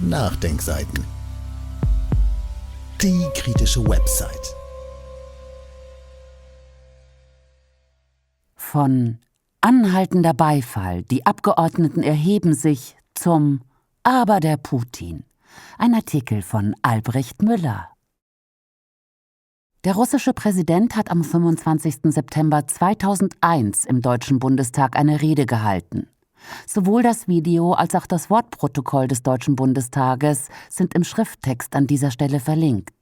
Nachdenkseiten. Die kritische Website. Von anhaltender Beifall, die Abgeordneten erheben sich zum Aber der Putin. Ein Artikel von Albrecht Müller. Der russische Präsident hat am 25. September 2001 im Deutschen Bundestag eine Rede gehalten. Sowohl das Video als auch das Wortprotokoll des Deutschen Bundestages sind im Schrifttext an dieser Stelle verlinkt.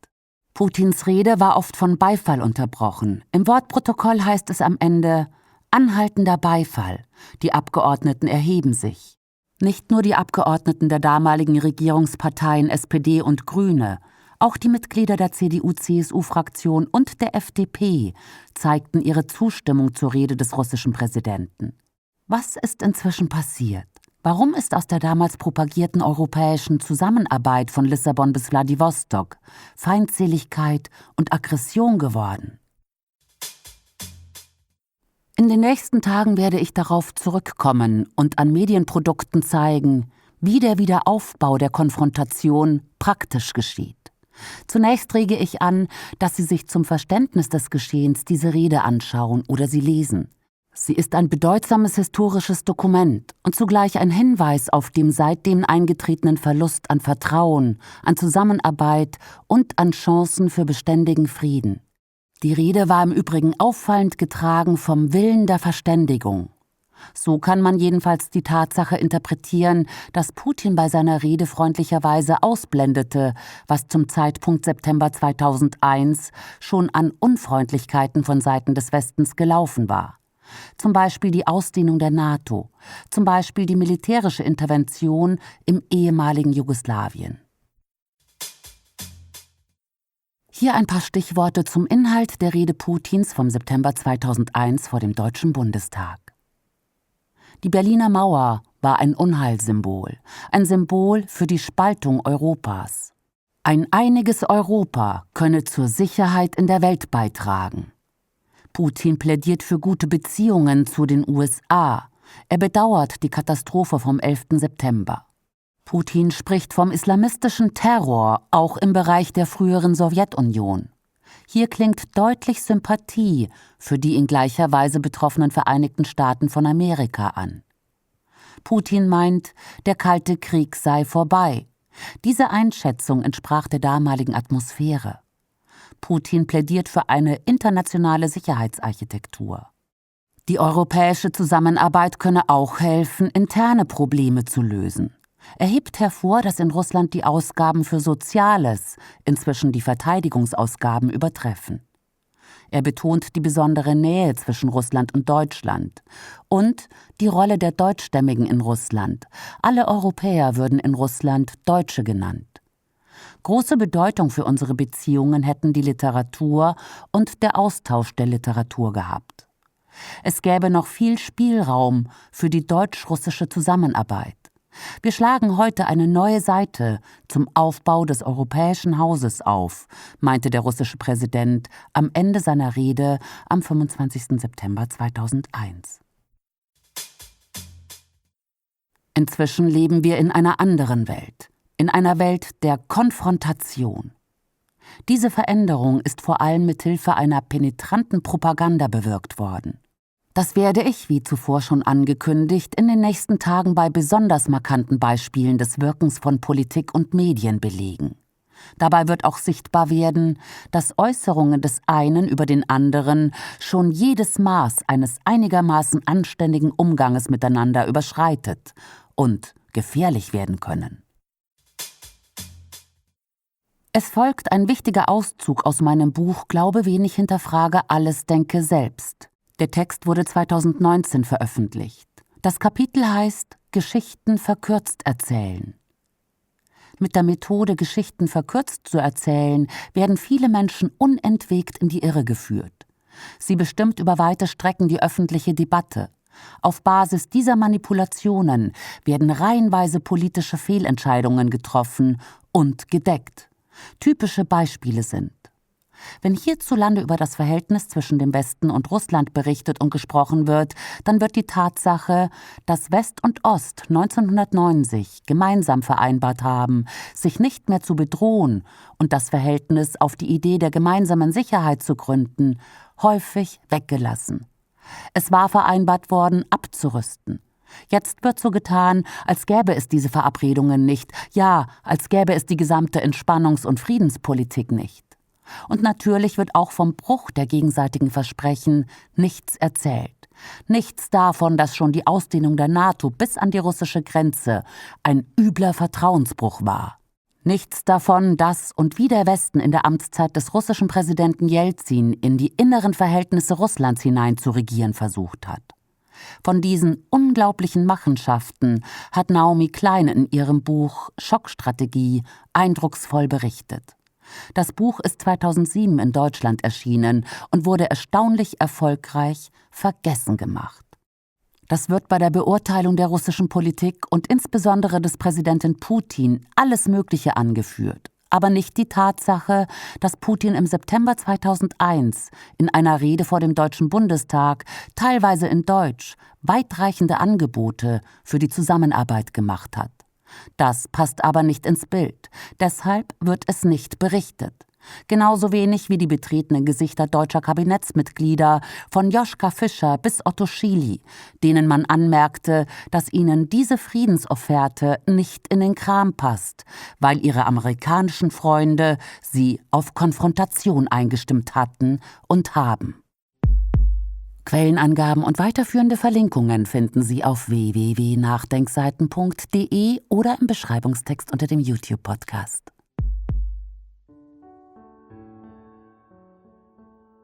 Putins Rede war oft von Beifall unterbrochen. Im Wortprotokoll heißt es am Ende anhaltender Beifall. Die Abgeordneten erheben sich. Nicht nur die Abgeordneten der damaligen Regierungsparteien SPD und Grüne, auch die Mitglieder der CDU-CSU-Fraktion und der FDP zeigten ihre Zustimmung zur Rede des russischen Präsidenten. Was ist inzwischen passiert? Warum ist aus der damals propagierten europäischen Zusammenarbeit von Lissabon bis Wladiwostok Feindseligkeit und Aggression geworden? In den nächsten Tagen werde ich darauf zurückkommen und an Medienprodukten zeigen, wie der Wiederaufbau der Konfrontation praktisch geschieht. Zunächst rege ich an, dass Sie sich zum Verständnis des Geschehens diese Rede anschauen oder sie lesen. Sie ist ein bedeutsames historisches Dokument und zugleich ein Hinweis auf dem seitdem eingetretenen Verlust an Vertrauen, an Zusammenarbeit und an Chancen für beständigen Frieden. Die Rede war im Übrigen auffallend getragen vom Willen der Verständigung. So kann man jedenfalls die Tatsache interpretieren, dass Putin bei seiner Rede freundlicherweise ausblendete, was zum Zeitpunkt September 2001 schon an Unfreundlichkeiten von Seiten des Westens gelaufen war. Zum Beispiel die Ausdehnung der NATO, zum Beispiel die militärische Intervention im ehemaligen Jugoslawien. Hier ein paar Stichworte zum Inhalt der Rede Putins vom September 2001 vor dem Deutschen Bundestag. Die Berliner Mauer war ein Unheilsymbol, ein Symbol für die Spaltung Europas. Ein einiges Europa könne zur Sicherheit in der Welt beitragen. Putin plädiert für gute Beziehungen zu den USA. Er bedauert die Katastrophe vom 11. September. Putin spricht vom islamistischen Terror auch im Bereich der früheren Sowjetunion. Hier klingt deutlich Sympathie für die in gleicher Weise betroffenen Vereinigten Staaten von Amerika an. Putin meint, der Kalte Krieg sei vorbei. Diese Einschätzung entsprach der damaligen Atmosphäre. Putin plädiert für eine internationale Sicherheitsarchitektur. Die europäische Zusammenarbeit könne auch helfen, interne Probleme zu lösen. Er hebt hervor, dass in Russland die Ausgaben für Soziales inzwischen die Verteidigungsausgaben übertreffen. Er betont die besondere Nähe zwischen Russland und Deutschland und die Rolle der Deutschstämmigen in Russland. Alle Europäer würden in Russland Deutsche genannt. Große Bedeutung für unsere Beziehungen hätten die Literatur und der Austausch der Literatur gehabt. Es gäbe noch viel Spielraum für die deutsch-russische Zusammenarbeit. Wir schlagen heute eine neue Seite zum Aufbau des europäischen Hauses auf, meinte der russische Präsident am Ende seiner Rede am 25. September 2001. Inzwischen leben wir in einer anderen Welt, in einer Welt der Konfrontation. Diese Veränderung ist vor allem mit Hilfe einer penetranten Propaganda bewirkt worden. Das werde ich, wie zuvor schon angekündigt, in den nächsten Tagen bei besonders markanten Beispielen des Wirkens von Politik und Medien belegen. Dabei wird auch sichtbar werden, dass Äußerungen des einen über den anderen schon jedes Maß eines einigermaßen anständigen Umganges miteinander überschreitet und gefährlich werden können. Es folgt ein wichtiger Auszug aus meinem Buch Glaube wenig hinterfrage alles denke selbst. Der Text wurde 2019 veröffentlicht. Das Kapitel heißt Geschichten verkürzt erzählen. Mit der Methode, Geschichten verkürzt zu erzählen, werden viele Menschen unentwegt in die Irre geführt. Sie bestimmt über weite Strecken die öffentliche Debatte. Auf Basis dieser Manipulationen werden reihenweise politische Fehlentscheidungen getroffen und gedeckt. Typische Beispiele sind Wenn hierzulande über das Verhältnis zwischen dem Westen und Russland berichtet und gesprochen wird, dann wird die Tatsache, dass West und Ost 1990 gemeinsam vereinbart haben, sich nicht mehr zu bedrohen und das Verhältnis auf die Idee der gemeinsamen Sicherheit zu gründen, häufig weggelassen. Es war vereinbart worden, abzurüsten. Jetzt wird so getan, als gäbe es diese Verabredungen nicht, ja, als gäbe es die gesamte Entspannungs- und Friedenspolitik nicht. Und natürlich wird auch vom Bruch der gegenseitigen Versprechen nichts erzählt. Nichts davon, dass schon die Ausdehnung der NATO bis an die russische Grenze ein übler Vertrauensbruch war. Nichts davon, dass und wie der Westen in der Amtszeit des russischen Präsidenten Jelzin in die inneren Verhältnisse Russlands hinein zu regieren versucht hat. Von diesen unglaublichen Machenschaften hat Naomi Klein in ihrem Buch Schockstrategie eindrucksvoll berichtet. Das Buch ist 2007 in Deutschland erschienen und wurde erstaunlich erfolgreich vergessen gemacht. Das wird bei der Beurteilung der russischen Politik und insbesondere des Präsidenten Putin alles Mögliche angeführt, aber nicht die Tatsache, dass Putin im September 2001 in einer Rede vor dem Deutschen Bundestag teilweise in Deutsch weitreichende Angebote für die Zusammenarbeit gemacht hat. Das passt aber nicht ins Bild, deshalb wird es nicht berichtet. Genauso wenig wie die betretenen Gesichter deutscher Kabinettsmitglieder von Joschka Fischer bis Otto Schily, denen man anmerkte, dass ihnen diese Friedensofferte nicht in den Kram passt, weil ihre amerikanischen Freunde sie auf Konfrontation eingestimmt hatten und haben. Quellenangaben und weiterführende Verlinkungen finden Sie auf www.nachdenkseiten.de oder im Beschreibungstext unter dem YouTube-Podcast.